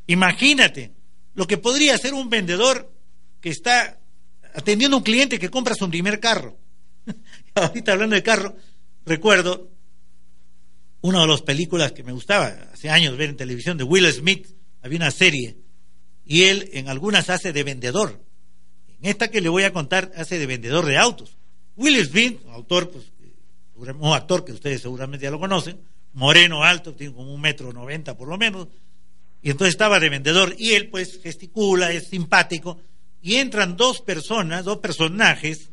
Imagínate lo que podría ser un vendedor que está atendiendo a un cliente que compra su primer carro. Ahorita hablando de carro, recuerdo una de las películas que me gustaba hace años ver en televisión de Will Smith, había una serie y él en algunas hace de vendedor. En esta que le voy a contar hace de vendedor de autos. Will Smith, autor, pues, un actor que ustedes seguramente ya lo conocen, moreno, alto, tiene como un metro noventa por lo menos, y entonces estaba de vendedor y él pues gesticula, es simpático, y entran dos personas, dos personajes,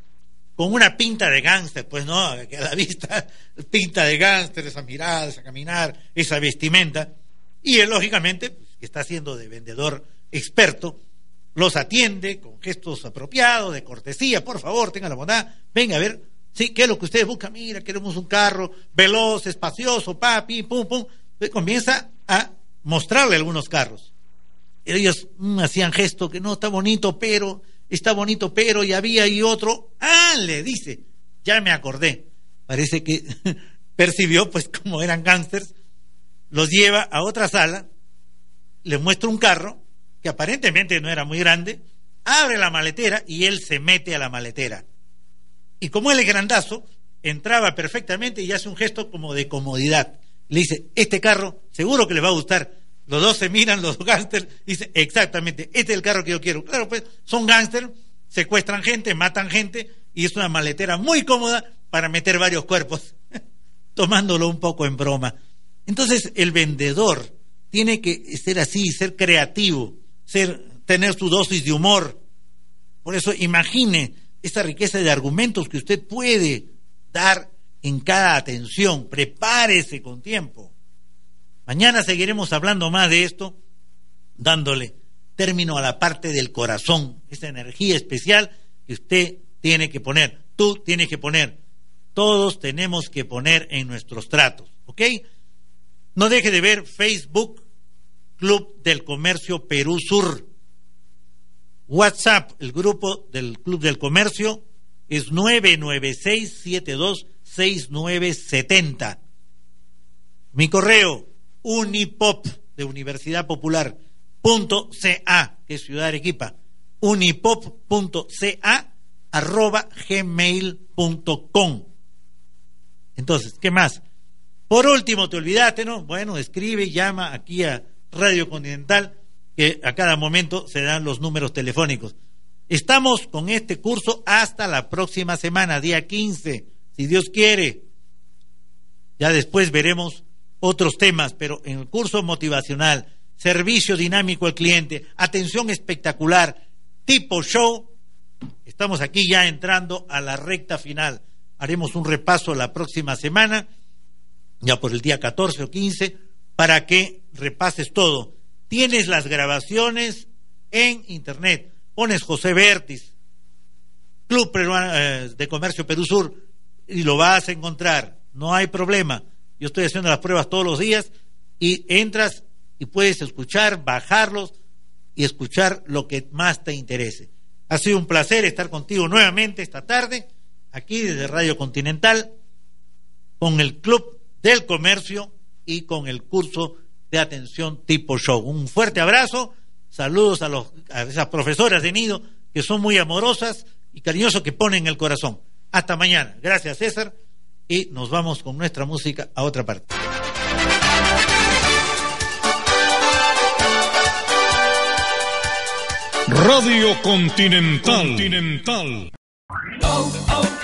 con una pinta de gángster, pues no, que a la vista pinta de gángster, esa mirada, esa caminar, esa vestimenta, y él lógicamente, pues, que está haciendo de vendedor experto, los atiende con gestos apropiados, de cortesía, por favor, tenga la bondad, venga a ver, sí, ¿qué es lo que ustedes buscan? Mira, queremos un carro veloz, espacioso, papi, pum, pum. Entonces comienza a mostrarle algunos carros. Ellos mm, hacían gesto que no está bonito, pero, está bonito, pero, y había y otro, ah, le dice, ya me acordé. Parece que percibió, pues como eran gángsters, los lleva a otra sala, le muestra un carro, que aparentemente no era muy grande, abre la maletera y él se mete a la maletera. Y como él es grandazo, entraba perfectamente y hace un gesto como de comodidad. Le dice, este carro seguro que le va a gustar. Los dos se miran, los dos gángsters, dice, exactamente, este es el carro que yo quiero. Claro, pues son gángsters, secuestran gente, matan gente y es una maletera muy cómoda para meter varios cuerpos, tomándolo un poco en broma. Entonces el vendedor tiene que ser así, ser creativo, ser, tener su dosis de humor. Por eso imagine esa riqueza de argumentos que usted puede dar en cada atención. Prepárese con tiempo. Mañana seguiremos hablando más de esto, dándole término a la parte del corazón, esa energía especial que usted tiene que poner, tú tienes que poner, todos tenemos que poner en nuestros tratos, ¿ok? No deje de ver Facebook Club del Comercio Perú Sur. WhatsApp, el grupo del Club del Comercio, es 996-726970. Mi correo, unipop de Universidad Popular, punto que es Ciudad Arequipa, unipop.ca arroba gmail.com. Entonces, ¿qué más? Por último, te olvidaste, ¿no? Bueno, escribe, llama aquí a Radio Continental, que a cada momento se dan los números telefónicos. Estamos con este curso hasta la próxima semana, día 15, si Dios quiere. Ya después veremos otros temas, pero en el curso motivacional, servicio dinámico al cliente, atención espectacular, tipo show, estamos aquí ya entrando a la recta final. Haremos un repaso la próxima semana, ya por el día 14 o 15, para que repases todo. Tienes las grabaciones en internet. Pones José Vértiz, Club eh, de Comercio Perú Sur, y lo vas a encontrar. No hay problema. Yo estoy haciendo las pruebas todos los días y entras y puedes escuchar, bajarlos y escuchar lo que más te interese. Ha sido un placer estar contigo nuevamente esta tarde, aquí desde Radio Continental, con el Club del Comercio y con el curso de atención tipo show. Un fuerte abrazo, saludos a, los, a esas profesoras de nido que son muy amorosas y cariñosas que ponen el corazón. Hasta mañana. Gracias César y nos vamos con nuestra música a otra parte. Radio Continental. Continental. Oh, oh,